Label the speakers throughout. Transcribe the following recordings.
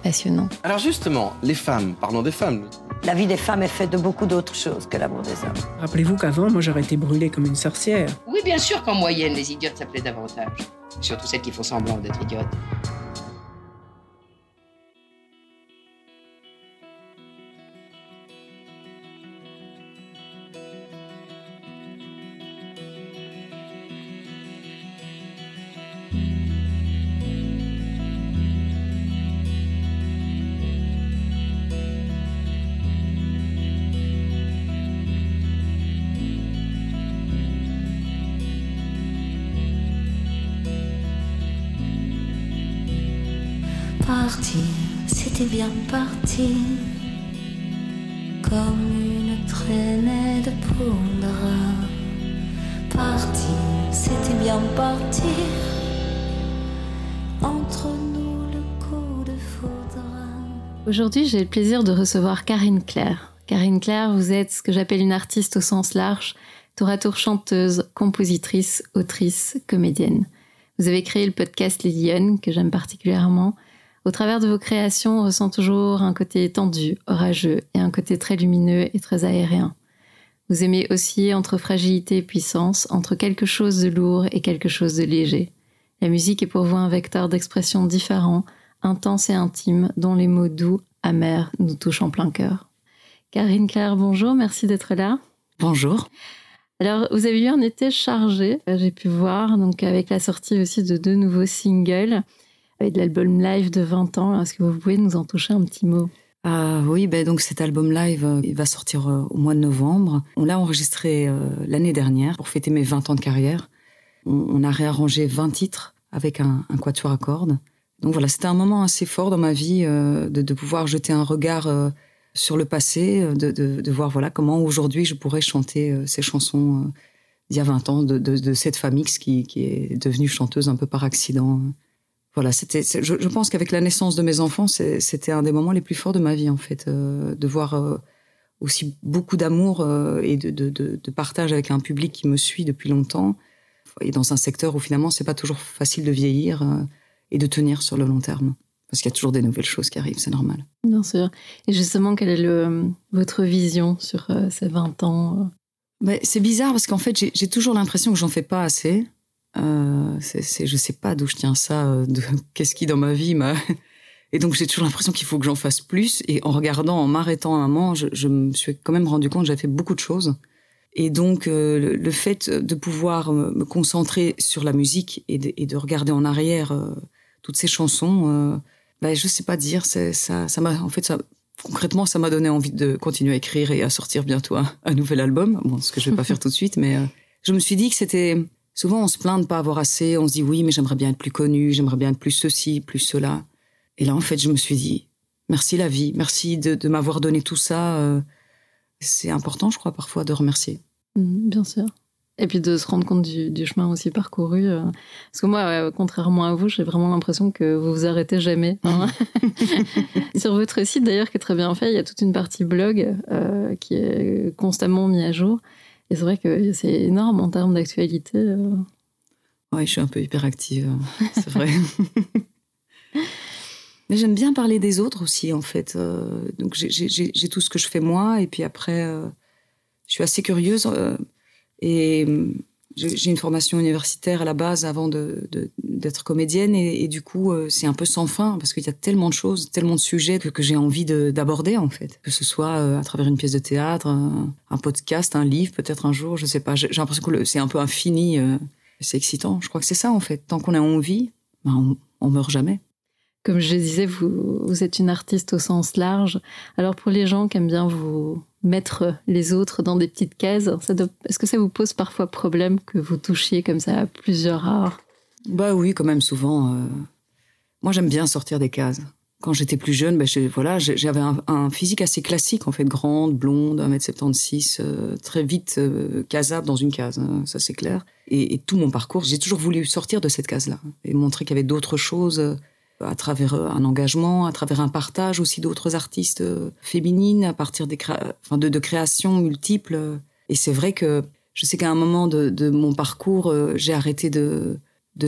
Speaker 1: passionnant.
Speaker 2: Alors justement, les femmes, parlons des femmes.
Speaker 3: La vie des femmes est faite de beaucoup d'autres choses que l'amour des hommes.
Speaker 4: Rappelez-vous qu'avant, moi, j'aurais été brûlée comme une sorcière.
Speaker 5: Oui, bien sûr qu'en moyenne, les idiotes s'appelaient davantage. Surtout celles qui font semblant d'être idiotes.
Speaker 1: Aujourd'hui, j'ai le plaisir de recevoir Karine Claire. Karine Claire, vous êtes ce que j'appelle une artiste au sens large, tour à tour chanteuse, compositrice, autrice, comédienne. Vous avez créé le podcast Les Lyonnes, que j'aime particulièrement, au travers de vos créations, on ressent toujours un côté tendu, orageux et un côté très lumineux et très aérien. Vous aimez osciller entre fragilité et puissance, entre quelque chose de lourd et quelque chose de léger. La musique est pour vous un vecteur d'expression différent, intense et intime, dont les mots doux, amers nous touchent en plein cœur. Karine Claire, bonjour, merci d'être là.
Speaker 6: Bonjour.
Speaker 1: Alors, vous avez eu un été chargé, j'ai pu voir, donc avec la sortie aussi de deux nouveaux singles avec l'album live de 20 ans. Est-ce que vous pouvez nous en toucher un petit mot?
Speaker 6: Euh, oui, ben donc cet album live, euh, il va sortir euh, au mois de novembre. On l'a enregistré l'année dernière pour fêter mes 20 ans de carrière. On, a réarrangé 20 titres avec un, quatuor à cordes. Donc voilà, c'était un moment assez fort dans ma vie de, pouvoir jeter un regard sur le passé, de, voir voilà comment aujourd'hui je pourrais chanter ces chansons d'il y a 20 ans de, cette famille qui, qui est devenue chanteuse un peu par accident voilà, c'était. Je, pense qu'avec la naissance de mes enfants, c'était un des moments les plus forts de ma vie en fait, euh, de voir euh, aussi beaucoup d'amour euh, et de, de, de, partage avec un public qui me suit depuis longtemps, et dans un secteur où finalement c'est pas toujours facile de vieillir et de tenir sur le long terme, parce qu'il y a toujours des nouvelles choses qui arrivent, c'est normal.
Speaker 1: Bien sûr. Et justement, quelle est le, votre vision sur ces 20 ans
Speaker 6: ben, C'est bizarre parce qu'en fait, j'ai toujours l'impression que j'en fais pas assez. Euh, c'est, je sais pas d'où je tiens ça, euh, de, qu'est-ce qui dans ma vie m'a. Et donc j'ai toujours l'impression qu'il faut que j'en fasse plus. Et en regardant, en m'arrêtant un moment, je, je me suis quand même rendu compte que j'avais fait beaucoup de choses. Et donc euh, le, fait de pouvoir me concentrer sur la musique et de, et de regarder en arrière euh, toutes ces chansons, ben, je sais pas dire. C'est, ça, ça m'a, en fait, ça, concrètement, ça m'a donné envie de continuer à écrire et à sortir bientôt un, un nouvel album. Bon, ce que je vais pas faire tout de suite, mais je me suis dit que c'était Souvent, on se plaint de pas avoir assez. On se dit oui, mais j'aimerais bien être plus connu, j'aimerais bien être plus ceci, plus cela. Et là, en fait, je me suis dit merci la vie, merci de, m'avoir donné tout ça. Euh, c'est important, je crois, parfois de remercier.
Speaker 1: Mmh, bien sûr. Et puis de se rendre compte du, chemin aussi parcouru. Euh. Parce que moi, contrairement à vous, j'ai vraiment l'impression que vous vous arrêtez jamais. Hein. Sur votre site, d'ailleurs, qui est très bien fait, il y a toute une partie blog euh, qui est constamment mise à jour. Et c'est vrai que c'est énorme en termes d'actualité. Euh.
Speaker 6: Oui, je suis un peu hyperactive, c'est vrai. Mais j'aime bien parler des autres aussi, en fait. Donc j'ai tout ce que je fais moi, et puis après, je suis assez curieuse. Et j'ai j'ai une formation universitaire à la base avant d'être comédienne et, du coup euh, c'est un peu sans fin parce qu'il y a tellement de choses, tellement de sujets que, j'ai envie de- d'aborder en fait. Que ce soit euh, à travers une pièce de théâtre, un, podcast, un livre peut-être un jour, je sais pas. J'ai l'impression que c'est un peu infini. euh, c'est excitant. Je crois que c'est ça en fait. Tant qu'on a envie, ben, on, on meurt jamais.
Speaker 1: Comme je disais, vous, êtes une artiste au sens large. Alors pour les gens qui aiment bien vous mettre les autres dans des petites cases, est-ce que ça vous pose parfois problème que vous touchiez comme ça à plusieurs arts?
Speaker 6: Bah oui, quand même souvent. euh, Moi, j'aime bien sortir des cases. Quand j'étais plus jeune, ben, je- voilà, j'avais un, un physique assez classique, en fait, grande, blonde, 1m76, euh, très vite euh, casable dans une case, hein, ça c'est clair. Et, et tout mon parcours, j'ai toujours voulu sortir de cette case-là et montrer qu'il y avait d'autres choses euh, à travers euh, un engagement, à travers un partage aussi d'autres artistes euh, féminines, à partir de, créations multiples. Et c'est vrai que je sais qu'à un moment de, mon parcours, euh, j'ai arrêté de,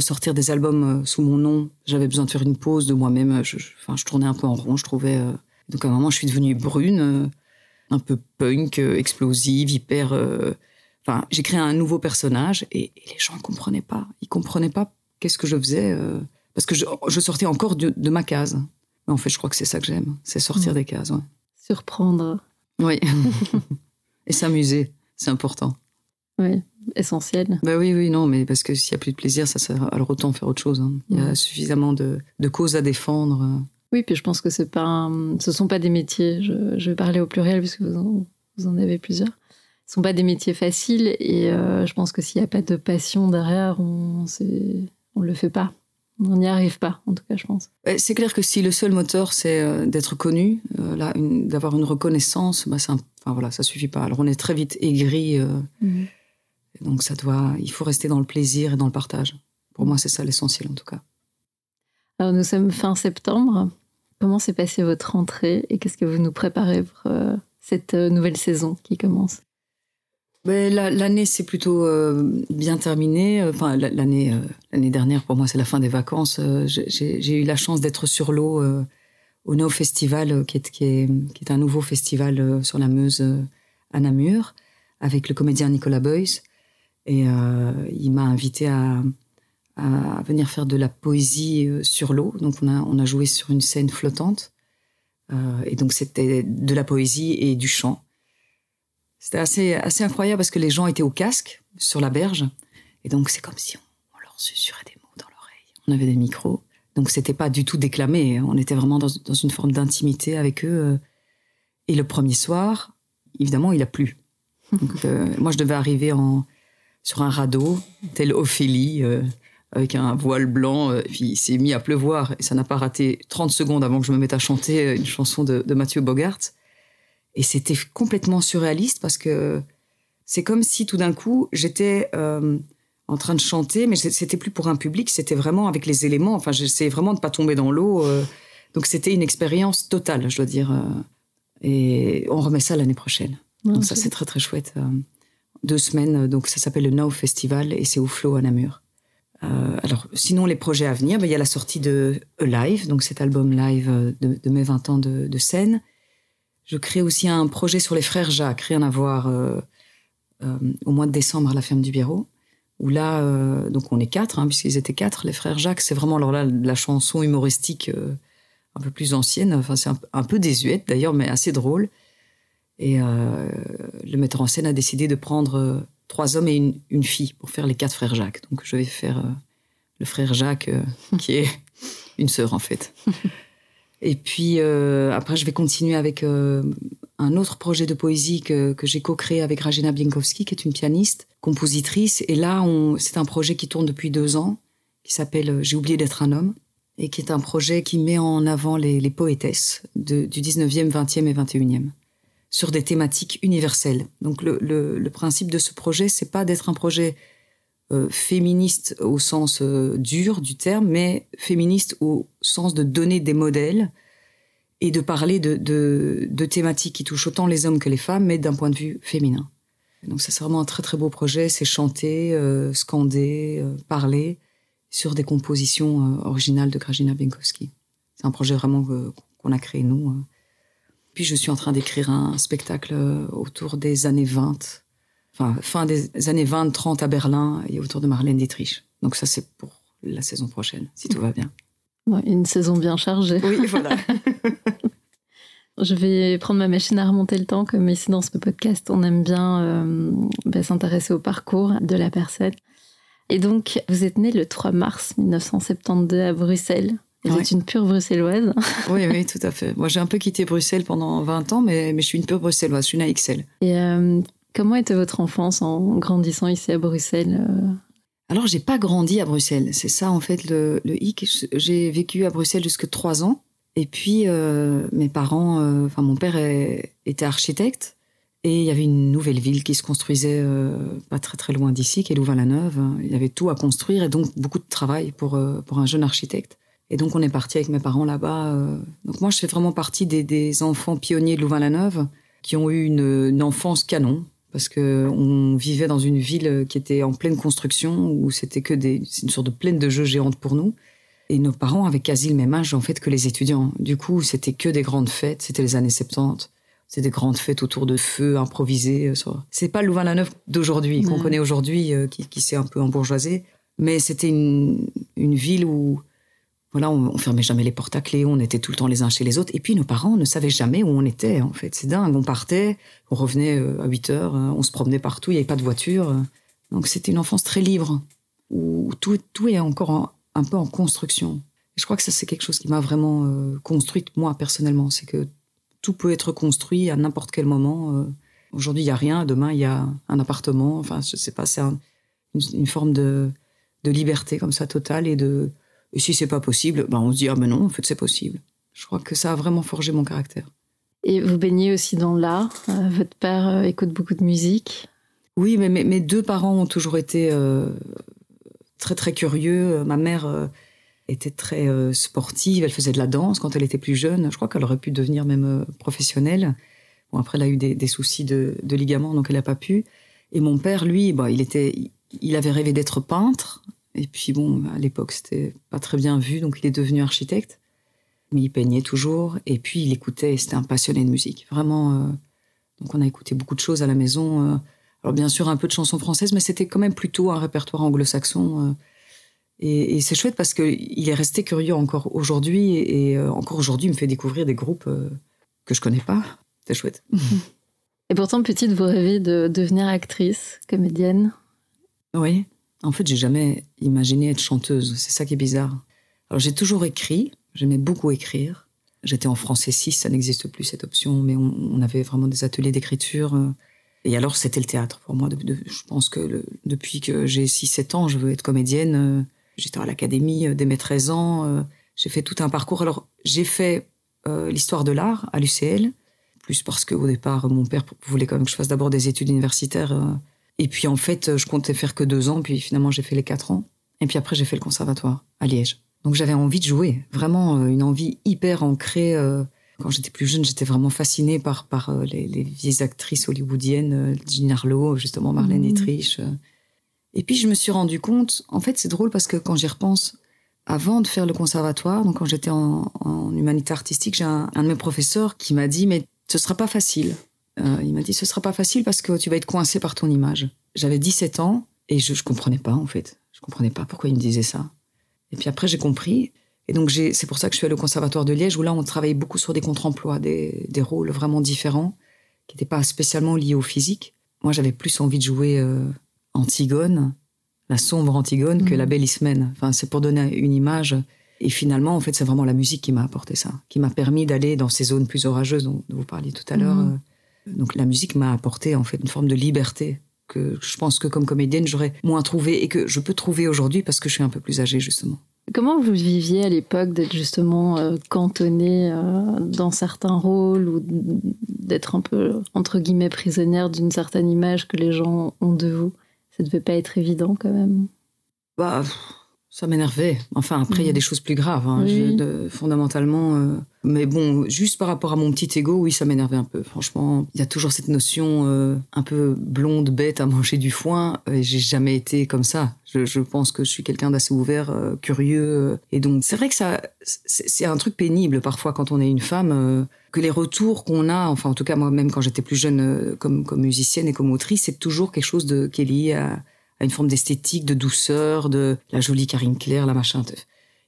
Speaker 6: sortir des albums sous mon nom. J'avais besoin de faire une pause de moi-même. Je, enfin, je tournais un peu en rond, je trouvais. Donc à un moment, je suis devenue brune, un peu punk, explosive, hyper. Enfin, j'ai créé un nouveau personnage et, les gens ne comprenaient pas. Ils comprenaient pas qu'est-ce que je faisais parce que je, je sortais encore de, de ma case. Mais en fait, je crois que c'est ça que j'aime, c'est sortir
Speaker 1: Mm.
Speaker 6: des cases. Ouais.
Speaker 1: Surprendre,
Speaker 6: Oui. et s'amuser, c'est important.
Speaker 1: oui, essentiel.
Speaker 6: Bah oui, oui, non, mais parce que s'il y a plus de plaisir, ça sert alors autant faire autre chose. hein. Il y a suffisamment de, de causes à défendre. euh.
Speaker 1: Oui, puis je pense que c'est pas un- ce sont pas des métiers, je, je vais parler au pluriel puisque vous en, vous en avez plusieurs. Ce sont pas des métiers faciles et euh, je pense que s'il n'y a pas de passion derrière, on on le fait pas. On n'y arrive pas, en tout cas, je pense.
Speaker 6: C'est clair que si le seul moteur, c'est euh, d'être connu, euh, là, d'avoir une reconnaissance, bah, un- enfin, voilà, ça suffit pas. Alors on est très vite aigri, euh, et donc ça doit, il faut rester dans le plaisir et dans le partage. Pour moi, c'est ça l'essentiel en tout cas.
Speaker 1: Alors nous sommes fin septembre. Comment s'est passée votre rentrée et qu'est-ce que vous nous préparez pour euh, cette nouvelle saison qui commence?
Speaker 6: L'année s'est plutôt euh, bien terminée. Enfin, la- l'année euh, l'année dernière, pour moi, c'est la fin des vacances. Euh, j'ai- eu la chance d'être sur l'eau euh, au No Festival, qui est, qui, est, qui est un nouveau festival sur la Meuse à Namur, avec le comédien Nicolas Boyce. Et euh, il m'a invité à, à venir faire de la poésie sur l'eau. Donc, on a, on a joué sur une scène flottante. Euh, et donc, c'était de la poésie et du chant. C'était assez, assez incroyable parce que les gens étaient au casque sur la berge. Et donc, c'est comme si on, on leur susurrait des mots dans l'oreille. On avait des micros. Donc, c'était pas du tout déclamé. On était vraiment dans, dans une forme d'intimité avec eux. euh. Et le premier soir, évidemment, il a plu. Donc, euh, moi, je devais arriver en, sur un radeau, tel Ophélie, euh, avec un voile blanc. euh, et puis, il s'est mis à pleuvoir. Et ça n'a pas raté 30 secondes avant que je me mette à chanter une chanson de, de Mathieu Bogart. Et c'était complètement surréaliste parce que c'est comme si tout d'un coup j'étais euh, en train de chanter, mais c'était plus pour un public, c'était vraiment avec les éléments. Enfin, j'essayais vraiment de pas tomber dans l'eau. euh. donc c'était une expérience totale, je dois dire. euh. et on remet ça l'année prochaine. Donc ça c'est très très chouette. deux semaines, donc ça s'appelle le Now Festival et c'est au Flow à Namur. Euh, alors, sinon, les projets à venir, ben, il y a la sortie de Live, donc cet album live de, de mes 20 ans de, de scène. Je crée aussi un projet sur les frères Jacques, rien à voir, euh, euh, au mois de décembre à la ferme du Biérot, où là, euh, donc on est quatre, hein, puisqu'ils étaient quatre, les frères Jacques, c'est vraiment alors là, la chanson humoristique un peu plus ancienne, enfin c'est un, un peu désuète d'ailleurs, mais assez drôle. Et le metteur en scène a décidé de prendre trois hommes et une, une fille pour faire les quatre frères Jacques. Donc je vais faire le frère Jacques, qui est une sœur en fait. Et puis euh, après, je vais continuer avec euh, un autre projet de poésie que, que j'ai co-créé avec Rajena Bienkowski, qui est une pianiste, compositrice. Et là, c'est un projet qui tourne depuis deux ans, qui s'appelle euh, J'ai oublié d'être un homme, et qui est un projet qui met en avant les, les poétesses du 19e, 20e et 21e sur des thématiques universelles. Donc le, le- le principe de ce projet, c'est pas d'être un projet euh, féministe au sens euh, dur du terme, mais féministe au sens de donner des modèles et de parler de, thématiques qui touchent autant les hommes que les femmes, mais d'un point de vue féminin. Donc ça, c'est vraiment un très très beau projet. C'est chanter, euh, scander, parler sur des compositions originales de Krajina Bienkowski. C'est un projet vraiment qu'on a créé nous. Puis je suis en train d'écrire un spectacle autour des années 20 enfin, fin des années 20-30 à Berlin et autour de Marlène Dietrich. Donc ça, c'est pour la saison prochaine, si tout va bien.
Speaker 1: Ouais, une saison bien chargée.
Speaker 6: Oui, voilà.
Speaker 1: Je vais prendre ma machine à remonter le temps, comme ici dans ce podcast, on aime bien euh, bah, s'intéresser au parcours de la personne. Et donc, vous êtes né le 3 mars 1972 à Bruxelles. Vous
Speaker 6: Ouais.
Speaker 1: êtes une pure bruxelloise.
Speaker 6: oui, oui, tout à fait. Moi, j'ai un peu quitté Bruxelles pendant 20 ans, mais, mais je suis une pure bruxelloise. Je suis une AXL.
Speaker 1: Et euh, comment était votre enfance en grandissant ici à Bruxelles euh
Speaker 6: Alors, j'ai pas grandi à Bruxelles. C'est ça, en fait, le, le hic. J'ai vécu à Bruxelles jusque 3 ans. Et puis, euh, mes parents, euh, enfin, mon père était architecte. Et il y avait une nouvelle ville qui se construisait pas très très loin d'ici, qui est Louvain-la-Neuve. Il y avait tout à construire et donc beaucoup de travail pour, pour un jeune architecte. Et donc, on est parti avec mes parents là-bas. Donc, moi, je fais vraiment partie des, des enfants pionniers de Louvain-la-Neuve qui ont eu une enfance canon. Parce que on vivait dans une ville qui était en pleine construction, où c'était que des, une sorte de plaine de jeux géante pour nous. Et nos parents avaient quasi le même âge, en fait, que les étudiants. Du coup, c'était que des grandes fêtes. C'était les années 70. C'était des grandes fêtes autour de feux improvisés. euh, C'est pas le Louvain-la-Neuve d'aujourd'hui, qu'on connaît aujourd'hui, euh, qui, qui s'est un peu embourgeoisé. Mais c'était une, une ville où, voilà, on, fermait jamais les portes à clé, on était tout le temps les uns chez les autres. Et puis, nos parents ne savaient jamais où on était, en fait. C'est dingue. On partait, on revenait euh, à 8 heures, euh, on se promenait partout, il n'y avait pas de voiture. Donc, c'était une enfance très libre, où tout, tout est encore en- un peu en construction. Je crois que ça, c'est quelque chose qui m'a vraiment euh, construite, moi, personnellement. C'est que tout peut être construit à n'importe quel moment. Aujourd'hui, il n'y a rien. Demain, il y a un appartement. Enfin, je sais pas, c'est un- une, une forme de, de liberté comme ça, totale. Et, de, et si c'est pas possible, ben, on se dit, ah ben non, en fait, c'est possible. Je crois que ça a vraiment forgé mon caractère.
Speaker 1: Et vous baignez aussi dans l'art. Euh, votre père euh, écoute beaucoup de musique.
Speaker 6: Oui, mais mes, mes deux parents ont toujours été euh, très très curieux. Ma mère euh, était très euh, sportive, elle faisait de la danse quand elle était plus jeune. Je crois qu'elle aurait pu devenir même professionnelle. Bon, après, elle a eu des, des soucis de, de ligaments, donc elle n'a pas pu. Et mon père, lui, bah, il était, il avait rêvé d'être peintre. Et puis bon, à l'époque, c'était pas très bien vu, donc il est devenu architecte. Mais il peignait toujours. Et puis il écoutait, c'était un passionné de musique. Vraiment. euh, donc on a écouté beaucoup de choses à la maison. euh, alors bien sûr un peu de chansons françaises, mais c'était quand même plutôt un répertoire anglo-saxon. euh, et, et c'est chouette parce qu'il est resté curieux encore aujourd'hui. Et, et, encore aujourd'hui, il me fait découvrir des groupes que je connais pas. C'est chouette.
Speaker 1: Et pourtant, petite, vous rêvez de devenir actrice, comédienne?
Speaker 6: Oui. En fait, j'ai jamais imaginé être chanteuse. C'est ça qui est bizarre. Alors, j'ai toujours écrit. J'aimais beaucoup écrire. J'étais en français 6, ça n'existe plus cette option, mais on, avait vraiment des ateliers d'écriture. Et alors, c'était le théâtre pour moi. Je pense que depuis que j'ai 6-7 ans, je veux être comédienne. J'étais à l'académie euh, dès mes 13 ans. euh. J'ai fait tout un parcours. Alors, j'ai fait euh, l'histoire de l'art à l'UCL, plus parce qu'au départ, mon père voulait quand même que je fasse d'abord des études universitaires. Et puis, en fait, je comptais faire que deux ans, puis finalement, j'ai fait les quatre ans. Et puis après, j'ai fait le conservatoire à Liège. Donc, j'avais envie de jouer, vraiment euh, une envie hyper ancrée. euh. Quand j'étais plus jeune, j'étais vraiment fascinée par, par euh, les, les vieilles actrices hollywoodiennes, Jean Harlow, justement, Marlène
Speaker 1: Mhm.
Speaker 6: Dietrich. Et puis, je me suis rendu compte, en fait, c'est drôle parce que quand j'y repense, avant de faire le conservatoire, donc quand j'étais en, en humanité artistique, j'ai un, un de mes professeurs qui m'a dit, mais ce sera pas facile. Euh, il m'a dit, ce sera pas facile parce que tu vas être coincé par ton image. J'avais 17 ans et je, je comprenais pas, en fait. Je comprenais pas pourquoi il me disait ça. Et puis après, j'ai compris. Et donc, c'est pour ça que je suis allée au Conservatoire de Liège, où là, on travaillait beaucoup sur des contre-emplois, des, des rôles vraiment différents, qui n'étaient pas spécialement liés au physique. Moi, j'avais plus envie de jouer euh, Antigone, la sombre Antigone, que
Speaker 1: Mhm.
Speaker 6: la belle Ismène. Enfin, c'est pour donner une image. Et finalement, en fait, c'est vraiment la musique qui m'a apporté ça, qui m'a permis d'aller dans ces zones plus orageuses dont, vous parliez tout à l'heure.
Speaker 1: Mhm.
Speaker 6: Donc, la musique m'a apporté, en fait, une forme de liberté que je pense que comme comédienne, j'aurais moins trouvé et que je peux trouver aujourd'hui parce que je suis un peu plus âgée, justement.
Speaker 1: Comment vous viviez à l'époque d'être justement euh, cantonné euh, dans certains rôles ou d'être un peu, entre guillemets, prisonnière d'une certaine image que les gens ont de vous? Ça devait pas être évident quand même.
Speaker 6: Bah, Ça m'énervait. Enfin, après, il y a des choses plus graves, hein,
Speaker 1: Oui.
Speaker 6: je- de- fondamentalement. euh, Mais bon, juste par rapport à mon petit ego, oui, ça m'énervait un peu. Franchement, il y a toujours cette notion euh, un peu blonde, bête à manger du foin. Et j'ai jamais été comme ça. Je, je pense que je suis quelqu'un d'assez ouvert, euh, curieux. euh, et donc, c'est vrai que ça, c'est un truc pénible parfois quand on est une femme. euh, que les retours qu'on a, enfin en tout cas moi-même quand j'étais plus jeune euh, comme, comme musicienne et comme autrice, c'est toujours quelque chose de, qui est lié à, à une forme d'esthétique, de douceur, de la jolie Karine Claire, la machin.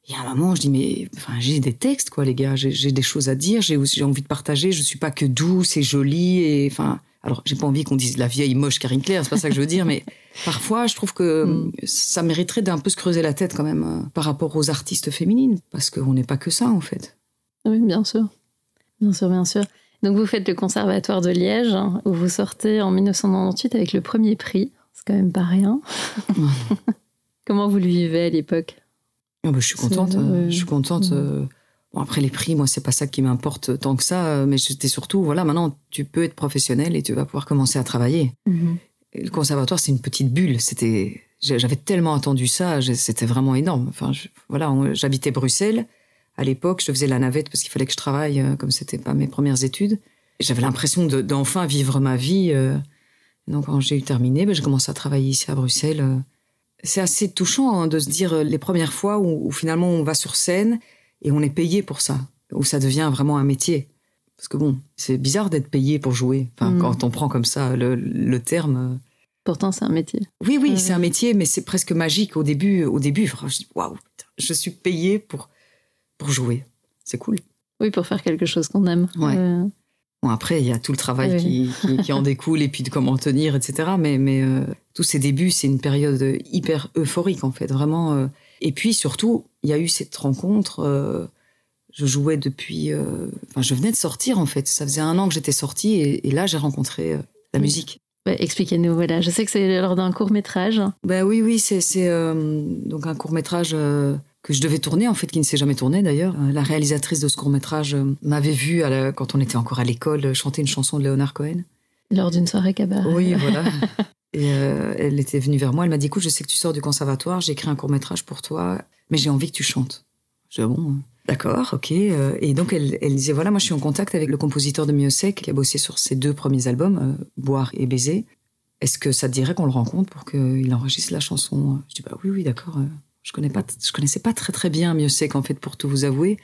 Speaker 6: Y a un moment, je dis, mais enfin, j'ai des textes, quoi, les gars, j'ai des choses à dire, j'ai envie de partager, je suis pas que douce et jolie, et enfin, alors j'ai pas envie qu'on dise la vieille moche Karine Claire, c'est pas ça que je veux dire, mais parfois, je trouve que
Speaker 1: Mm.
Speaker 6: ça mériterait d'un peu se creuser la tête quand même euh, par rapport aux artistes féminines, parce qu'on n'est pas que ça, en fait.
Speaker 1: Oui, bien sûr. Bien sûr, bien sûr. Donc vous faites le conservatoire de Liège, hein, où vous sortez en 1998 avec le premier prix. C'est quand même pas rien. Comment vous le vivez à l'époque
Speaker 6: Ah bah, je suis contente. euh. Je suis contente. Euh, Bon, après les prix, moi, c'est pas ça qui m'importe tant que ça. euh, Mais c'était surtout, voilà, maintenant, tu peux être professionnel et tu vas pouvoir commencer à travailler. Et le conservatoire, c'est une petite bulle. C'était, j'avais tellement attendu ça. C'était vraiment énorme. Enfin, je- voilà, on- j'habitais Bruxelles. À l'époque, je faisais la navette parce qu'il fallait que je travaille, euh, comme c'était pas mes premières études. J'avais l'impression de- d'enfin vivre ma vie. euh. Donc, quand j'ai eu terminé, ben, j'ai commencé à travailler ici à Bruxelles. euh. C'est assez touchant hein, de se dire euh, les premières fois où, où finalement on va sur scène et on est payé pour ça, où ça devient vraiment un métier. Parce que bon, c'est bizarre d'être payé pour jouer. Enfin,
Speaker 1: Mm.
Speaker 6: quand on prend comme ça le, le terme. euh.
Speaker 1: Pourtant, c'est un métier.
Speaker 6: Oui, oui, c'est un métier, mais c'est presque magique au début. Au début, je dis waouh, je suis payé pour pour jouer. C'est cool.
Speaker 1: Oui, pour faire quelque chose qu'on aime.
Speaker 6: Ouais.
Speaker 1: Euh,
Speaker 6: Bon, après, il y a tout le travail
Speaker 1: Oui.
Speaker 6: qui, qui, qui en découle et puis de comment tenir, etc. Mais, mais euh, tous ces débuts, c'est une période hyper euphorique, en fait, vraiment. euh. Et puis, surtout, il y a eu cette rencontre. euh, je jouais depuis. euh, Enfin, je venais de sortir, en fait. Ça faisait un an que j'étais sortie et, et là, j'ai rencontré euh, la musique.
Speaker 1: ouais, Expliquez-nous, voilà. Je sais que c'est lors d'un court métrage.
Speaker 6: Ben oui, oui, c'est euh, donc un court métrage que je devais tourner, en fait, qui ne s'est jamais tourné d'ailleurs. Euh, La réalisatrice de ce court métrage m'avait vu à la- quand on était encore à l'école euh, chanter une chanson de Léonard Cohen.
Speaker 1: Lors d'une soirée cabaret.
Speaker 6: Oui, voilà. Et euh, elle était venue vers moi, elle m'a dit, écoute, je sais que tu sors du conservatoire, j'ai écrit un court métrage pour toi, mais j'ai envie que tu chantes. Je dis, Ah bon, euh, d'accord, ok. Euh, Et donc elle, elle disait, voilà, moi je suis en contact avec le compositeur de Miosec qui a bossé sur ses deux premiers albums, euh, Boire et Baiser. Est-ce que ça te dirait qu'on le rencontre pour qu'il enregistre la chanson? Je dis, bah oui, oui, d'accord. Je connais pas, je connaissais pas très très bien Miosec en fait, pour tout vous avouer.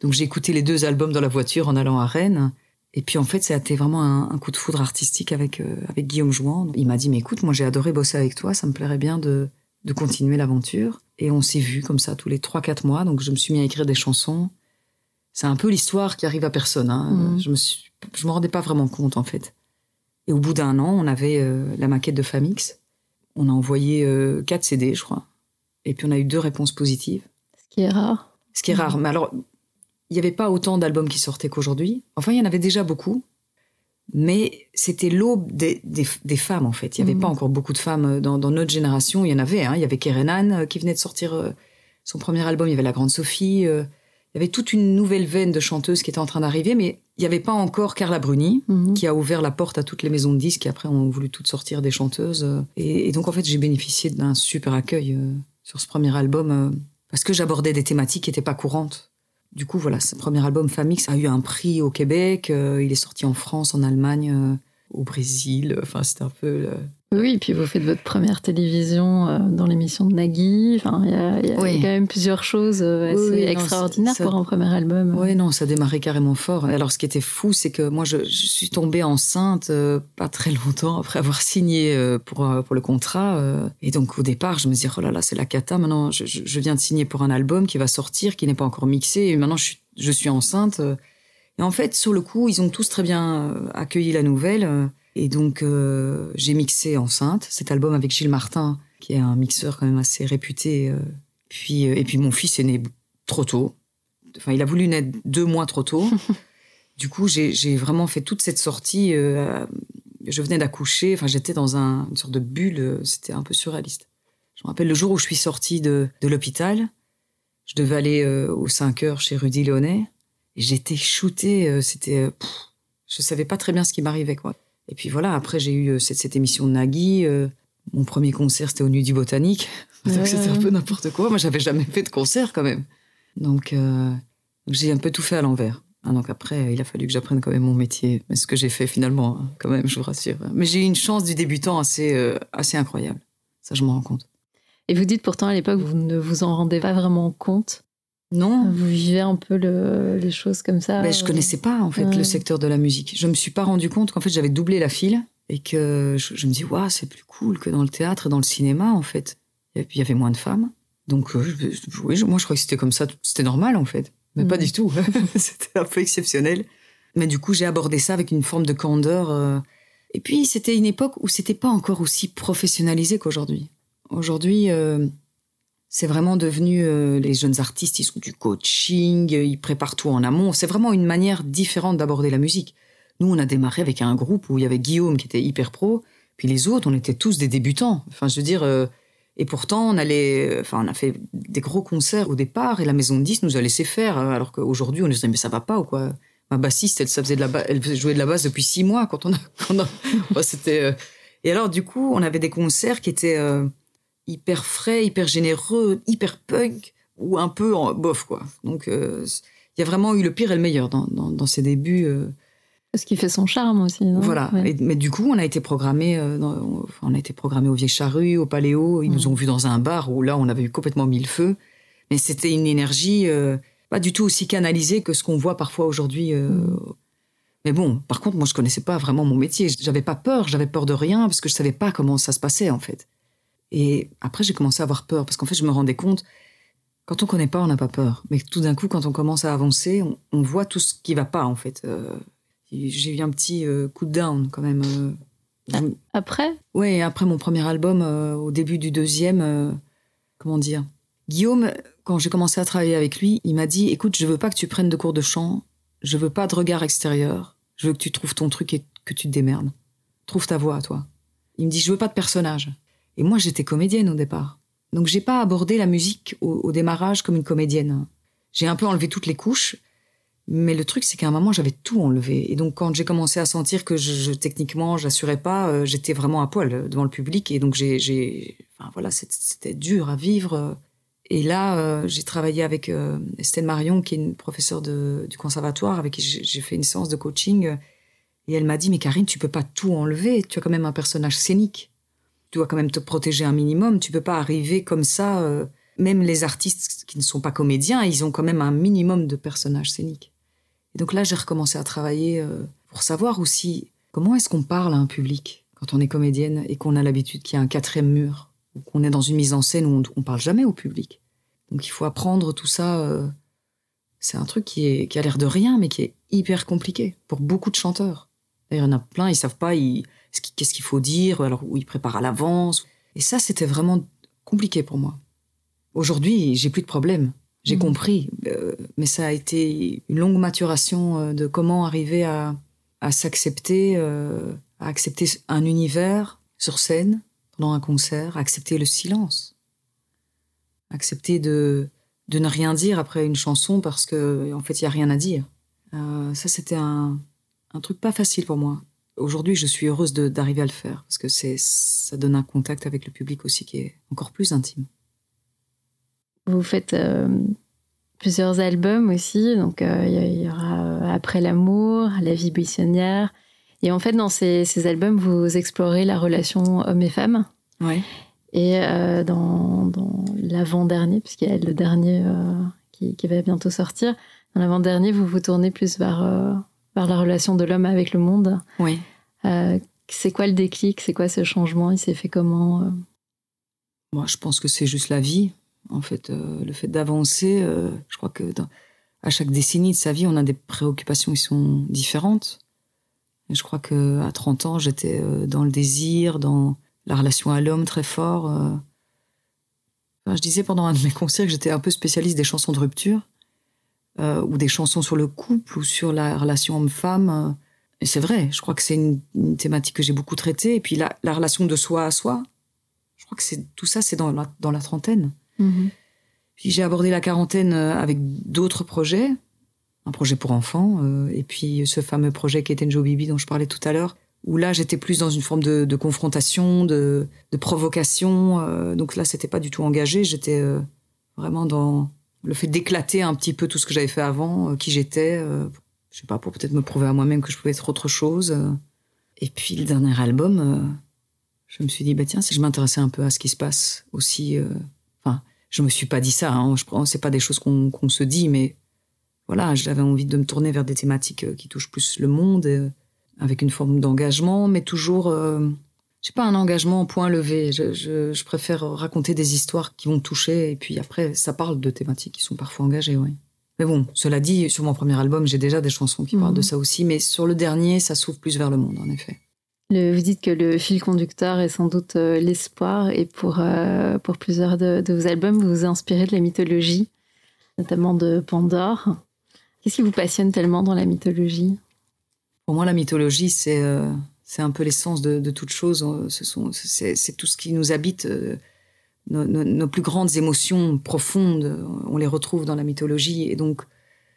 Speaker 6: Donc j'ai écouté les deux albums dans la voiture en allant à Rennes. Et puis en fait, ça a été vraiment un, un coup de foudre artistique avec, euh, avec Guillaume Jouan. Il m'a dit, mais écoute, moi j'ai adoré bosser avec toi, ça me plairait bien de, de continuer l'aventure. Et on s'est vus comme ça tous les 3-4 mois, donc je me suis mis à écrire des chansons. C'est un peu l'histoire qui arrive à personne. Hein.
Speaker 1: Mhm.
Speaker 6: Je me suis, je me rendais pas vraiment compte en fait. Et au bout d'un an, on avait euh, la maquette de Famix. On a envoyé euh, 4 CD, je crois. Et puis on a eu deux réponses positives.
Speaker 1: Ce qui est rare.
Speaker 6: Ce qui est rare. Mais alors, il n'y avait pas autant d'albums qui sortaient qu'aujourd'hui. Enfin, il y en avait déjà beaucoup. Mais c'était l'aube des, des, des femmes, en fait. Il n'y avait
Speaker 1: Mhm.
Speaker 6: pas encore beaucoup de femmes euh, dans, dans notre génération. Il y en avait. Hein. Il y avait Kerenan euh, qui venait de sortir euh, son premier album. Il y avait La Grande Sophie. il y avait toute une nouvelle veine de chanteuses qui était en train d'arriver. Mais il n'y avait pas encore Carla Bruni
Speaker 1: Mhm.
Speaker 6: qui a ouvert la porte à toutes les maisons de disques qui après ont voulu toutes sortir des chanteuses. Et, et donc en fait j'ai bénéficié d'un super accueil sur ce premier album euh, parce que j'abordais des thématiques qui n'étaient pas courantes. Du coup voilà, ce premier album Famix a eu un prix au Québec, euh, il est sorti en France, en Allemagne, euh, au Brésil, enfin c'était un peu...
Speaker 1: Oui, et puis vous faites votre première télévision euh, dans l'émission de Nagui. Enfin, il y a, y a
Speaker 6: Oui.
Speaker 1: quand même plusieurs choses euh,
Speaker 6: Oui,
Speaker 1: assez
Speaker 6: oui, non,
Speaker 1: extraordinaires
Speaker 6: ça-
Speaker 1: pour un premier album.
Speaker 6: Ouais, non, ça démarrait carrément fort. Alors, ce qui était fou, c'est que moi, je, je suis tombée enceinte euh, pas très longtemps après avoir signé euh, pour, euh, pour le contrat. euh. et donc, au départ, je me disais, oh là là, c'est la cata. Maintenant, je, je- viens de signer pour un album qui va sortir, qui n'est pas encore mixé. Et maintenant, je suis, je suis enceinte. euh. Et en fait, sur le coup, ils ont tous très bien accueilli la nouvelle. Et donc, euh, j'ai mixé enceinte cet album avec Gilles Martin, qui est un mixeur quand même assez réputé. euh. Puis, euh, et puis, mon fils est né trop tôt. Enfin, il a voulu naître deux mois trop tôt. du coup, j'ai vraiment fait toute cette sortie. euh, je venais d'accoucher. Enfin, j'étais dans un, une sorte de bulle. C'était un peu surréaliste. Je me rappelle le jour où je suis sortie de, de l'hôpital. Je devais aller euh, aux 5 heures chez Rudy Léonet. Et j'étais shootée. C'était. je savais pas très bien ce qui m'arrivait, quoi. Et puis voilà, après, j'ai eu euh, cette, cette émission de Nagui. euh, Mon premier concert, c'était au Nuit du Botanique. Donc c'était un peu n'importe quoi. Moi, j'avais jamais fait de concert quand même. Donc, euh, j'ai un peu tout fait à l'envers. Ah, donc après, il a fallu que j'apprenne quand même mon métier. Mais ce que j'ai fait finalement, hein, quand même, je vous rassure. Mais j'ai eu une chance du débutant assez, euh, assez incroyable. Ça, je m'en rends compte.
Speaker 1: Et vous dites pourtant à l'époque, vous ne vous en rendez pas vraiment compte.
Speaker 6: Non,
Speaker 1: Vous vivez un peu le- les choses comme ça.
Speaker 6: Mais je
Speaker 1: euh,
Speaker 6: connaissais pas en fait
Speaker 1: Ouais.
Speaker 6: le secteur de la musique. Je me suis pas rendu compte qu'en fait j'avais doublé la file et que je, je me dis waouh c'est plus cool que dans le théâtre et dans le cinéma en fait. Et puis il y avait moins de femmes. Donc euh, je- oui, moi je croyais que c'était comme ça, c'était normal en fait. Mais pas du tout. c'était un peu exceptionnel. Mais du coup j'ai abordé ça avec une forme de candeur. euh. Et puis c'était une époque où c'était pas encore aussi professionnalisé qu'aujourd'hui. Aujourd'hui. C'est vraiment devenu euh, les jeunes artistes, ils ont du coaching, euh, ils préparent tout en amont. C'est vraiment une manière différente d'aborder la musique. Nous, on a démarré avec un groupe où il y avait Guillaume qui était hyper pro, puis les autres, on était tous des débutants. Enfin, je veux dire, euh, et pourtant, on allait, enfin, on a fait des gros concerts au départ, et la maison de 10 nous a laissé faire, euh, alors qu'aujourd'hui, on nous disait mais ça va pas ou quoi? Ma bassiste, elle, ça faisait de la, elle jouait de la basse depuis six mois quand on a, quand on a- c'était. euh, Et alors, du coup, on avait des concerts qui étaient euh, hyper frais, hyper généreux, hyper punk, ou un peu en bof, quoi. Donc, euh, il y a vraiment eu le pire et le meilleur dans, dans, dans ces débuts. euh,
Speaker 1: Ce qui fait son charme aussi. non?
Speaker 6: Voilà.
Speaker 1: Ouais.
Speaker 6: Et- mais du coup, on a été programmé, euh, on a été programmé au Vieille Charrue, au Paléo. Ils nous ont vus dans un bar où là, on avait eu complètement mis le feu. Mais c'était une énergie pas du tout aussi canalisée que ce qu'on voit parfois aujourd'hui.
Speaker 1: Mhm.
Speaker 6: Mais bon, par contre, moi, je connaissais pas vraiment mon métier. J'avais pas peur, j'avais peur de rien parce que je savais pas comment ça se passait en fait. Et après, j'ai commencé à avoir peur parce qu'en fait, je me rendais compte. Quand on connaît pas, on n'a pas peur. Mais tout d'un coup, quand on commence à avancer, on, on voit tout ce qui va pas en fait. Euh, j'ai eu un petit euh, coup de down quand même. euh.
Speaker 1: Ah. Après,
Speaker 6: Ouais, après mon premier album, au début du deuxième, comment dire? Guillaume, quand j'ai commencé à travailler avec lui, il m'a dit "Écoute, je veux pas que tu prennes de cours de chant, je veux pas de regard extérieur, je veux que tu trouves ton truc et que tu te démerdes. Trouve ta voix, toi." Il me dit "Je veux pas de personnage." Et moi, j'étais comédienne au départ, donc j'ai pas abordé la musique au, démarrage comme une comédienne. J'ai un peu enlevé toutes les couches. Mais le truc, c'est qu'à un moment, j'avais tout enlevé. Et donc, quand j'ai commencé à sentir que je, je- techniquement, j'assurais pas, euh, j'étais vraiment à poil devant le public. Et donc, j'ai, enfin voilà, c'était, dur à vivre. Et là, euh, j'ai travaillé avec euh, Estelle Marion, qui est une professeure de, du conservatoire, avec qui j'ai, fait une séance de coaching. Et elle m'a dit, mais Karine, tu peux pas tout enlever. Tu as quand même un personnage scénique. Tu dois quand même te protéger un minimum. Tu peux pas arriver comme ça. euh, même les artistes qui ne sont pas comédiens, ils ont quand même un minimum de personnages scéniques. Et donc là, j'ai recommencé à travailler euh, pour savoir aussi comment est-ce qu'on parle à un public quand on est comédienne et qu'on a l'habitude qu'il y a un quatrième mur, ou qu'on est dans une mise en scène où on, on parle jamais au public. Donc il faut apprendre tout ça. euh, c'est un truc qui, a l'air de rien, mais qui est hyper compliqué pour beaucoup de chanteurs. D'ailleurs, il y en a plein, ils savent pas qu'est-ce qu'il faut dire, alors où ils préparent à l'avance. Et ça, c'était vraiment compliqué pour moi. Aujourd'hui, j'ai plus de problème. J'ai
Speaker 1: Mhm.
Speaker 6: compris, euh, mais ça a été une longue maturation euh, de comment arriver à, à s'accepter, euh, à accepter un univers sur scène pendant un concert, à accepter le silence, accepter de, de ne rien dire après une chanson parce que en fait il y a rien à dire. Euh, ça c'était un, un truc pas facile pour moi. Aujourd'hui, je suis heureuse d'arriver à le faire parce que c'est ça donne un contact avec le public aussi qui est encore plus intime.
Speaker 1: vous faites euh, plusieurs albums aussi. Donc, euh, il y, aura euh, Après l'amour, La vie buissonnière. Et en fait, dans ces, ces albums, vous explorez la relation homme et femme.
Speaker 6: Ouais.
Speaker 1: Et euh, dans, dans l'avant-dernier, puisqu'il y a le dernier qui, qui va bientôt sortir, dans l'avant-dernier, vous vous tournez plus vers, vers la relation de l'homme avec le monde.
Speaker 6: Oui.
Speaker 1: Euh, c'est quoi le déclic? C'est quoi ce changement? Il s'est fait comment euh?
Speaker 6: Moi, je pense que c'est juste la vie. En fait, euh, le fait d'avancer, je crois que dans- à chaque décennie de sa vie, on a des préoccupations qui sont différentes. Et je crois que à 30 ans, j'étais dans le désir, dans la relation à l'homme très fort. Enfin, je disais pendant un de mes concerts que j'étais un peu spécialiste des chansons de rupture, euh, ou des chansons sur le couple, ou sur la relation homme-femme. euh. Et c'est vrai, je crois que c'est une, une thématique que j'ai beaucoup traitée. Et puis la, la relation de soi à soi, je crois que c'est tout ça, c'est dans la, dans la trentaine. Puis j'ai abordé la quarantaine euh, avec d'autres projets, un projet pour enfants, euh, et puis ce fameux projet qui était Joe Bibi dont je parlais tout à l'heure, où là j'étais plus dans une forme de, de confrontation, de, de provocation. euh, donc là, c'était pas du tout engagé. J'étais euh, vraiment dans le fait d'éclater un petit peu tout ce que j'avais fait avant, euh, qui j'étais. euh, je sais pas, pour peut-être me prouver à moi-même que je pouvais être autre chose. euh. Et puis le dernier album, euh, je me suis dit, bah tiens, si je m'intéressais un peu à ce qui se passe aussi. Enfin, je me suis pas dit ça. Hein, je c'est pas des choses qu'on se dit, mais voilà, j'avais envie de me tourner vers des thématiques qui touchent plus le monde, avec une forme d'engagement, mais toujours, je sais pas, un engagement en point levé. Je, je, je préfère raconter des histoires qui vont toucher, et puis après, ça parle de thématiques qui sont parfois engagées, oui. Mais bon, cela dit, sur mon premier album, j'ai déjà des chansons qui parlent
Speaker 1: Mhm.
Speaker 6: de ça aussi, mais sur le dernier, ça s'ouvre plus vers le monde, en effet.
Speaker 1: Le- vous dites que le fil conducteur est sans doute euh, l'espoir, et pour, euh, pour plusieurs de, de vos albums, vous vous inspirez de la mythologie, notamment de Pandore. Qu'est-ce qui vous passionne tellement dans la mythologie?
Speaker 6: Pour moi, la mythologie, c'est euh, c'est un peu l'essence de, de toute chose. Euh, Ce sont, c'est, tout ce qui nous habite. euh, nos, plus grandes émotions profondes, on les retrouve dans la mythologie. Et donc,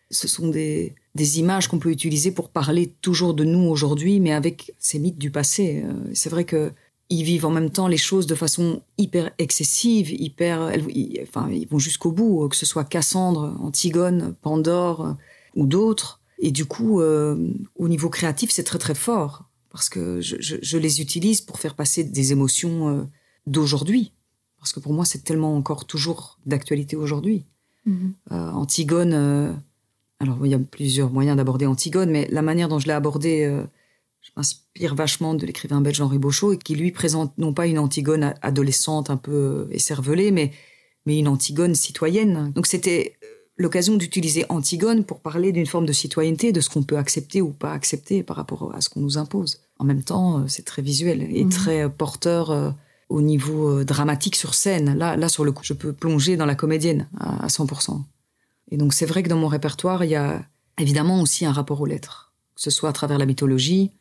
Speaker 6: ce sont des, images qu'on peut utiliser pour parler toujours de nous aujourd'hui, mais avec ces mythes du passé. Euh, C'est vrai que ils vivent en même temps les choses de façon hyper excessive, hyper, ils- enfin, ils vont jusqu'au bout, que ce soit Cassandre, Antigone, Pandore euh, ou d'autres. Et du coup, au niveau créatif, c'est très très fort parce que je, je- je les utilise pour faire passer des émotions euh, d'aujourd'hui. Parce que pour moi, c'est tellement encore toujours d'actualité aujourd'hui. Euh, Antigone, euh, alors il y a plusieurs moyens d'aborder Antigone, mais la manière dont je l'ai abordée, je m'inspire vachement de l'écrivain belge Henri Beauchot, et qui lui présente non pas une Antigone a- adolescente un peu écervelée, mais, mais une Antigone citoyenne. Donc c'était l'occasion d'utiliser Antigone pour parler d'une forme de citoyenneté, de ce qu'on peut accepter ou pas accepter par rapport à ce qu'on nous impose. En même temps, euh, c'est très visuel et
Speaker 1: Mhm.
Speaker 6: très euh, porteur euh, au niveau dramatique sur scène. Là, là, sur le coup, je peux plonger dans la comédienne à, à 100%. Et donc, c'est vrai que dans mon répertoire, il y a évidemment aussi un rapport aux lettres, que ce soit à travers la mythologie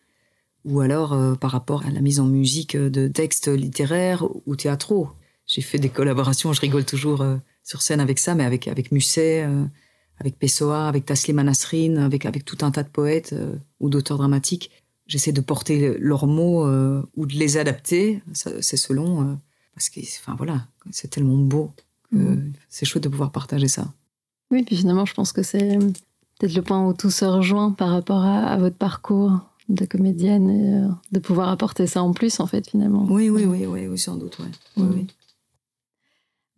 Speaker 6: ou alors euh, par rapport à la mise en musique de textes littéraires ou théâtraux. J'ai fait des collaborations, je rigole toujours euh, sur scène avec ça, mais avec, avec Musset, euh, avec Pessoa, avec Taslim Nasrin, avec, avec tout un tas de poètes euh, ou d'auteurs dramatiques. J'essaie de porter leurs mots euh, ou de les adapter, c'est selon, parce que, enfin voilà, c'est tellement beau que
Speaker 1: Mhm.
Speaker 6: c'est chouette de pouvoir partager ça.
Speaker 1: Oui, puis finalement, je pense que c'est peut-être le point où tout se rejoint par rapport à, à votre parcours de comédienne et de pouvoir apporter ça en plus, en fait, finalement.
Speaker 6: Oui, oui, oui, oui, oui sans doute, ouais. Oui,
Speaker 1: Mhm.
Speaker 6: oui.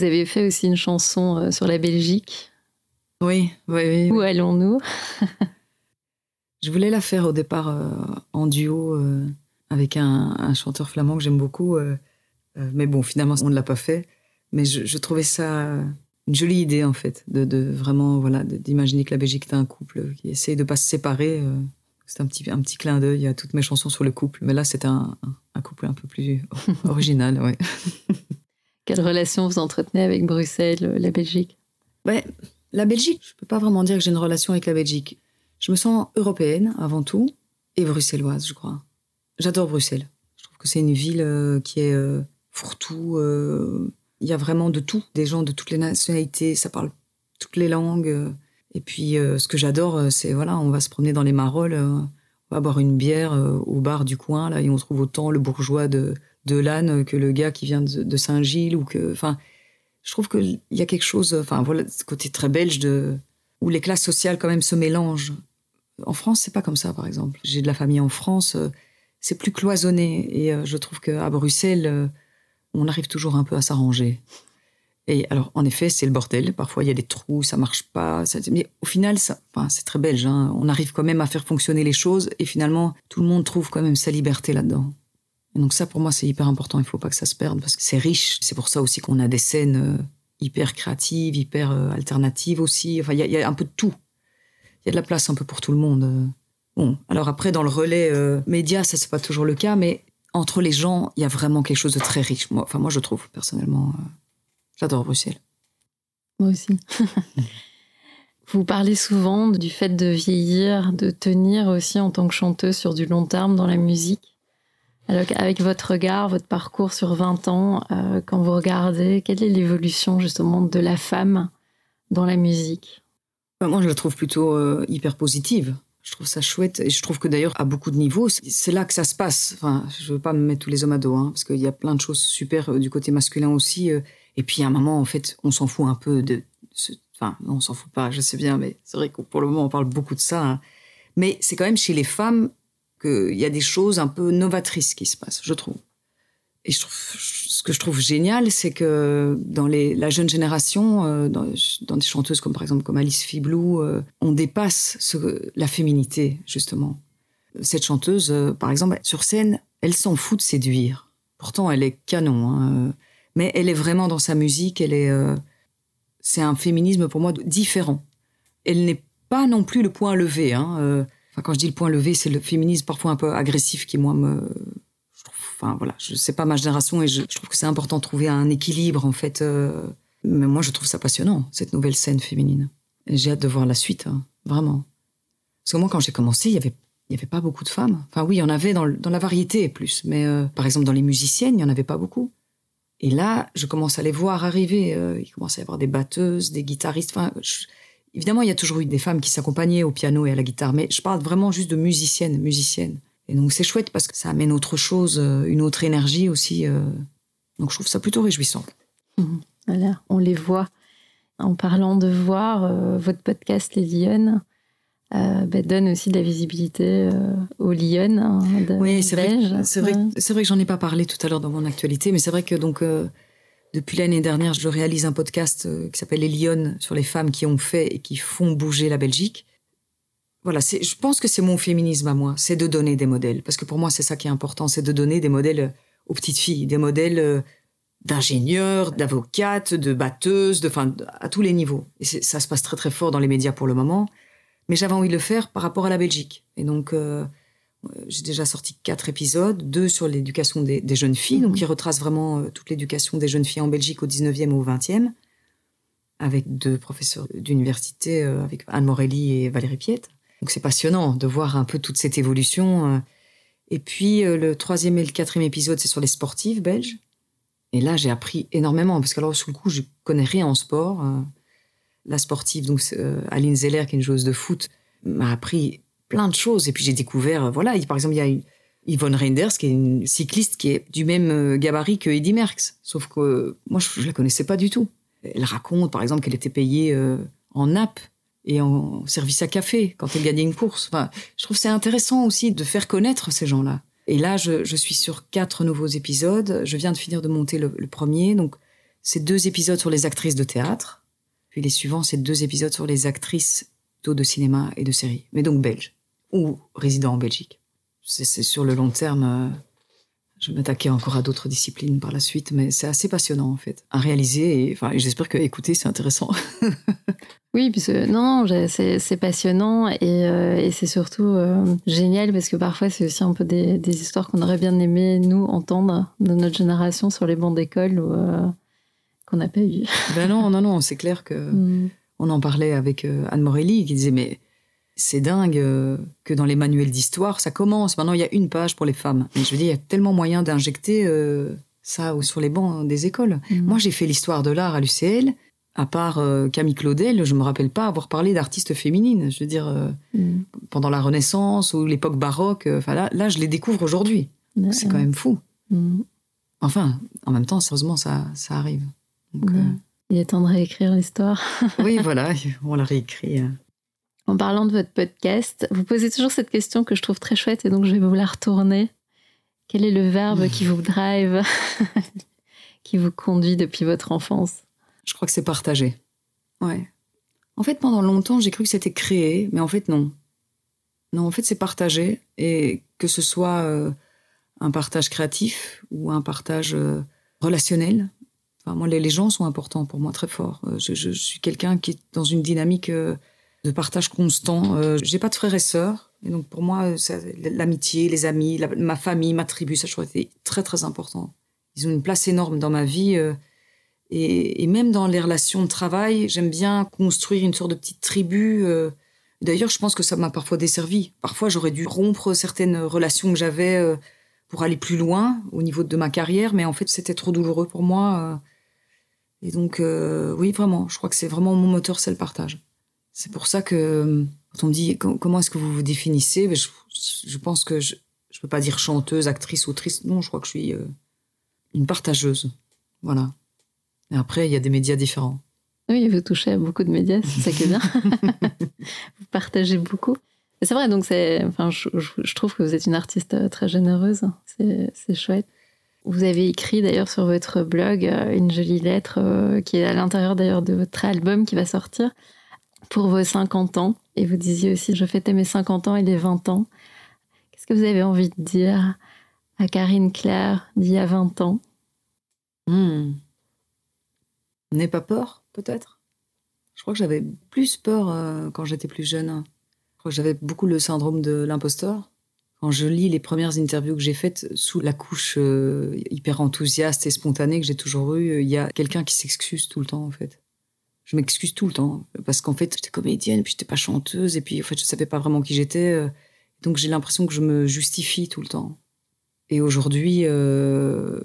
Speaker 1: Vous avez fait aussi une chanson euh, sur la Belgique.
Speaker 6: Oui, oui, oui,
Speaker 1: Où allons-nous?
Speaker 6: Je voulais la faire au départ euh, en duo euh, avec un, un chanteur flamand que j'aime beaucoup. euh, mais bon, finalement, on ne l'a pas fait. Mais je, je trouvais ça une jolie idée, en fait, de, de vraiment, voilà, d'imaginer que la Belgique est un couple qui essaye de pas se séparer. c'est un petit, un petit clin d'œil à toutes mes chansons sur le couple. Mais là, c'est un couple un peu plus original, ouais.
Speaker 1: Quelle relation vous entretenez avec Bruxelles, euh, la Belgique?
Speaker 6: Ouais, la Belgique, je peux pas vraiment dire que j'ai une relation avec la Belgique. Je me sens européenne avant tout et bruxelloise, je crois. J'adore Bruxelles. Je trouve que c'est une ville euh, qui est euh, fourre-tout. euh, Il y a vraiment de tout, des gens de toutes les nationalités, ça parle toutes les langues. Et puis, ce que j'adore, c'est voilà, on va se promener dans les Marolles, on va boire une bière au bar du coin là, et on trouve autant le bourgeois de de l'âne que le gars qui vient de, Saint-Gilles ou que, enfin, je trouve qu'il y a quelque chose, enfin voilà, ce côté très belge de où les classes sociales quand même se mélangent. En France, c'est pas comme ça, par exemple. J'ai de la famille en France, euh, c'est plus cloisonné et euh, je trouve qu'à Bruxelles, euh, on arrive toujours un peu à s'arranger. Et alors, en effet, c'est le bordel. Parfois, il y a des trous, ça marche pas. ça- mais au final, ça, c'est très belge. hein. On arrive quand même à faire fonctionner les choses et finalement, tout le monde trouve quand même sa liberté là-dedans. Et donc ça, pour moi, c'est hyper important. Il faut pas que ça se perde parce que c'est riche. C'est pour ça aussi qu'on a des scènes euh, hyper créatives, hyper euh, alternatives aussi. Enfin, il y, a- il y a un peu de tout. Il y a de la place un peu pour tout le monde. euh. Bon, alors après, dans le relais euh, média, ça c'est pas toujours le cas, mais entre les gens, il y a vraiment quelque chose de très riche. Moi, enfin, moi, je trouve personnellement, euh, j'adore Bruxelles.
Speaker 1: Moi aussi. Vous parlez souvent du fait de vieillir, de tenir aussi en tant que chanteuse sur du long terme dans la musique. Alors avec votre regard, votre parcours sur 20 ans, euh, quand vous regardez, quelle est l'évolution justement de la femme dans la musique?
Speaker 6: Enfin, moi, je la trouve plutôt euh, hyper positive. Je trouve ça chouette et je trouve que d'ailleurs à beaucoup de niveaux, c'est- là que ça se passe. Enfin, je veux pas me mettre tous les hommes à dos, hein, parce qu'il y a plein de choses super euh, du côté masculin aussi. et puis à un moment, en fait, on s'en fout un peu de. ce- Enfin, on s'en fout pas, je sais bien, mais c'est vrai que pour le moment, on parle beaucoup de ça. hein. Mais c'est quand même chez les femmes qu'il y a des choses un peu novatrices qui se passent, je trouve. Et ce que je trouve génial, c'est que dans la jeune génération, euh, dans, des chanteuses comme par exemple comme Alice Fiblou, euh, on dépasse la féminité justement. Cette chanteuse, euh, par exemple, sur scène, elle s'en fout de séduire. Pourtant, elle est canon, hein, mais elle est vraiment dans sa musique. Elle est, c'est un féminisme pour moi différent. Elle n'est pas non plus le point levé. Hein, enfin, quand je dis le point levé, c'est le féminisme parfois un peu agressif qui moi me je trouve, enfin voilà, je sais pas ma génération et je, je trouve que c'est important de trouver un équilibre en fait. euh, mais moi, je trouve ça passionnant cette nouvelle scène féminine. J'ai hâte de voir la suite, hein, vraiment. Parce que moi, quand j'ai commencé, il y avait il y avait pas beaucoup de femmes. Enfin oui, il y en avait dans, dans la variété plus, mais euh, par exemple dans les musiciennes, il y en avait pas beaucoup. Et là, je commence à les voir arriver. euh, il commence à y avoir des batteuses, des guitaristes. Enfin, je- évidemment, il y a toujours eu des femmes qui s'accompagnaient au piano et à la guitare, mais je parle vraiment juste de musiciennes, musiciennes. Et donc c'est chouette parce que ça amène autre chose, euh, une autre énergie aussi. euh. Donc je trouve ça plutôt réjouissant.
Speaker 1: Voilà, on les voit. En parlant de voir, euh, votre podcast Les Lyonnes euh, bah, donne aussi de la visibilité euh, aux Lyonnes hein,
Speaker 6: Oui, c'est vrai, c'est vrai,
Speaker 1: Ouais.
Speaker 6: que- c'est vrai que j'en ai pas parlé tout à l'heure dans mon actualité, mais c'est vrai que donc depuis l'année dernière, je réalise un podcast euh, qui s'appelle Les Lyonnes sur les femmes qui ont fait et qui font bouger la Belgique. Voilà, je pense que c'est mon féminisme à moi, c'est de donner des modèles, parce que pour moi c'est ça qui est important, c'est de donner des modèles euh, aux petites filles, des modèles euh, d'ingénieurs, d'avocates, de batteuses, de, enfin, à tous les niveaux. Et ça se passe très très fort dans les médias pour le moment, mais j'avais envie de le faire par rapport à la Belgique. Et donc euh, j'ai déjà sorti quatre épisodes, deux sur l'éducation des, des jeunes filles, donc qui retrace vraiment euh, toute l'éducation des jeunes filles en Belgique au 19e et au 20e, avec deux professeurs d'université, euh, avec Anne Morelli et Valérie Piette. Donc c'est passionnant de voir un peu toute cette évolution. euh. Et puis euh, le troisième et le quatrième épisode, c'est sur les sportives belges. Et là, j'ai appris énormément, parce que alors, sous le coup, je connais rien en sport. euh. La sportive, donc euh, Aline Zeller, qui est une joueuse de foot, m'a appris plein de choses. Et puis j'ai découvert, euh, voilà, il- par exemple, il y a Yvonne Reinders, qui est une cycliste qui est du même euh, gabarit que Eddy Merckx. Sauf que moi, je, je la connaissais pas du tout. Elle raconte, par exemple, qu'elle était payée euh, en nappe et en service à café quand elle gagnait une course. Enfin, je trouve c'est intéressant aussi de faire connaître ces gens-là. Et là, je, suis sur quatre nouveaux épisodes. Je viens de finir de monter le, le premier. Donc, c'est deux épisodes sur les actrices de théâtre. Puis les suivants, c'est deux épisodes sur les actrices plutôt de cinéma et de série. Mais donc belges. Ou résidant en Belgique. C'est sur le long terme. euh, je vais m'attaquer encore à d'autres disciplines par la suite, mais c'est assez passionnant en fait à réaliser. Et, enfin, j'espère que écouter c'est intéressant.
Speaker 1: Oui, puisque non, non, c'est passionnant et, euh, et c'est surtout euh, génial parce que parfois c'est aussi un peu des, des histoires qu'on aurait bien aimé nous entendre de notre génération sur les bancs d'école ou euh, qu'on n'a pas eu.
Speaker 6: ben non, non, non, c'est clair que
Speaker 1: Mm.
Speaker 6: on en parlait avec Anne Morelli qui disait mais c'est dingue euh, que dans les manuels d'histoire ça commence. Maintenant il y a une page pour les femmes. Mais je veux dire il y a tellement moyen d'injecter euh, ça sur les bancs des écoles.
Speaker 1: Mm.
Speaker 6: Moi, j'ai fait l'histoire de l'art à l'UCL. À part euh, Camille Claudel, je me rappelle pas avoir parlé d'artistes féminines. Je veux dire, euh,
Speaker 1: Mm.
Speaker 6: pendant la Renaissance ou l'époque baroque. Enfin là, là, je les découvre aujourd'hui. C'est quand même fou.
Speaker 1: Mm.
Speaker 6: Enfin, en même temps, sérieusement, ça, ça arrive. Donc.
Speaker 1: Il est temps de réécrire l'histoire.
Speaker 6: oui, voilà, on l'a réécrit.
Speaker 1: En parlant de votre podcast, vous posez toujours cette question que je trouve très chouette et donc je vais vous la retourner. Quel est le verbe qui vous drive, qui vous conduit depuis votre enfance?
Speaker 6: Je crois que c'est partagé. Ouais. En fait, pendant longtemps, j'ai cru que c'était créé, mais en fait, non. Non, en fait, c'est partagé. Et que ce soit euh, un partage créatif ou un partage euh, relationnel. Enfin, moi, les, les gens sont importants pour moi, très fort. Euh, je, je- je suis quelqu'un qui est dans une dynamique de partage constant. Euh, j'ai pas de frères et sœurs. Et donc, pour moi, euh, l'amitié, les amis, ma famille, ma tribu, ça a été très, très important. Ils ont une place énorme dans ma vie. euh, et, même dans les relations de travail, j'aime bien construire une sorte de petite tribu. euh. D'ailleurs, je pense que ça m'a parfois desservi. Parfois, j'aurais dû rompre certaines relations que j'avais pour aller plus loin au niveau de ma carrière, mais en fait, c'était trop douloureux pour moi. Et donc, euh, oui, vraiment, je crois que c'est vraiment mon moteur, c'est le partage. C'est pour ça que quand on me dit com- comment est-ce que vous vous définissez, ben, je, je pense que je ne peux pas dire chanteuse, actrice, autrice. Non, je crois que je suis euh, une partageuse. Voilà. Et après, il y a des médias différents.
Speaker 1: Oui, vous touchez à beaucoup de médias, c'est ça qui est bien. vous partagez beaucoup. C'est vrai, donc c'est, enfin, je, trouve que vous êtes une artiste euh, très généreuse. C'est chouette. Vous avez écrit d'ailleurs sur votre blog euh, une jolie lettre euh, qui est à l'intérieur d'ailleurs de votre album qui va sortir pour vos 50 ans. Et vous disiez aussi, je fêtais mes 50 ans et les 20 ans. Qu'est-ce que vous avez envie de dire à Karine Claire d'il y a 20 ans?
Speaker 6: Hmm. N'aie pas peur, peut-être. Je crois que j'avais plus peur euh, quand j'étais plus jeune. J'avais beaucoup le syndrome de l'imposteur. Quand je lis les premières interviews que j'ai faites sous la couche euh, hyper enthousiaste et spontanée que j'ai toujours eue, il y a quelqu'un qui s'excuse tout le temps, en fait. Je m'excuse tout le temps. Parce qu'en fait, j'étais comédienne, puis j'étais pas chanteuse, et puis en fait, je savais pas vraiment qui j'étais. euh, donc j'ai l'impression que je me justifie tout le temps. Et aujourd'hui, euh,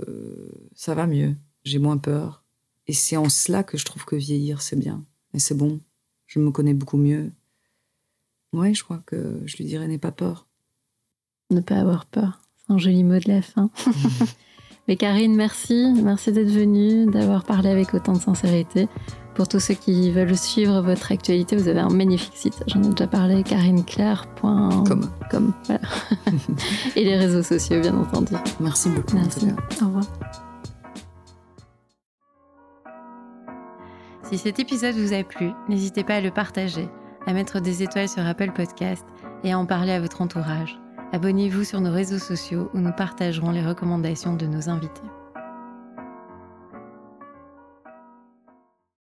Speaker 6: ça va mieux. J'ai moins peur. Et c'est en cela que je trouve que vieillir, c'est bien. Et c'est bon. Je me connais beaucoup mieux. Ouais, je crois que je lui dirais n'aie pas peur.
Speaker 1: Ne pas avoir peur. C'est un joli mot de la fin. Mais Karine, merci. Merci d'être venue, d'avoir parlé avec autant de sincérité. Pour tous ceux qui veulent suivre votre actualité, vous avez un magnifique site. J'en ai déjà parlé, karineclair.com.
Speaker 6: Comme.
Speaker 1: voilà. Et les réseaux sociaux, bien entendu.
Speaker 6: Merci beaucoup.
Speaker 1: Merci. Au revoir. Si cet épisode vous a plu, n'hésitez pas à le partager, à mettre des étoiles sur Apple Podcast et à en parler à votre entourage. Abonnez-vous sur nos réseaux sociaux où nous partagerons les recommandations de nos invités.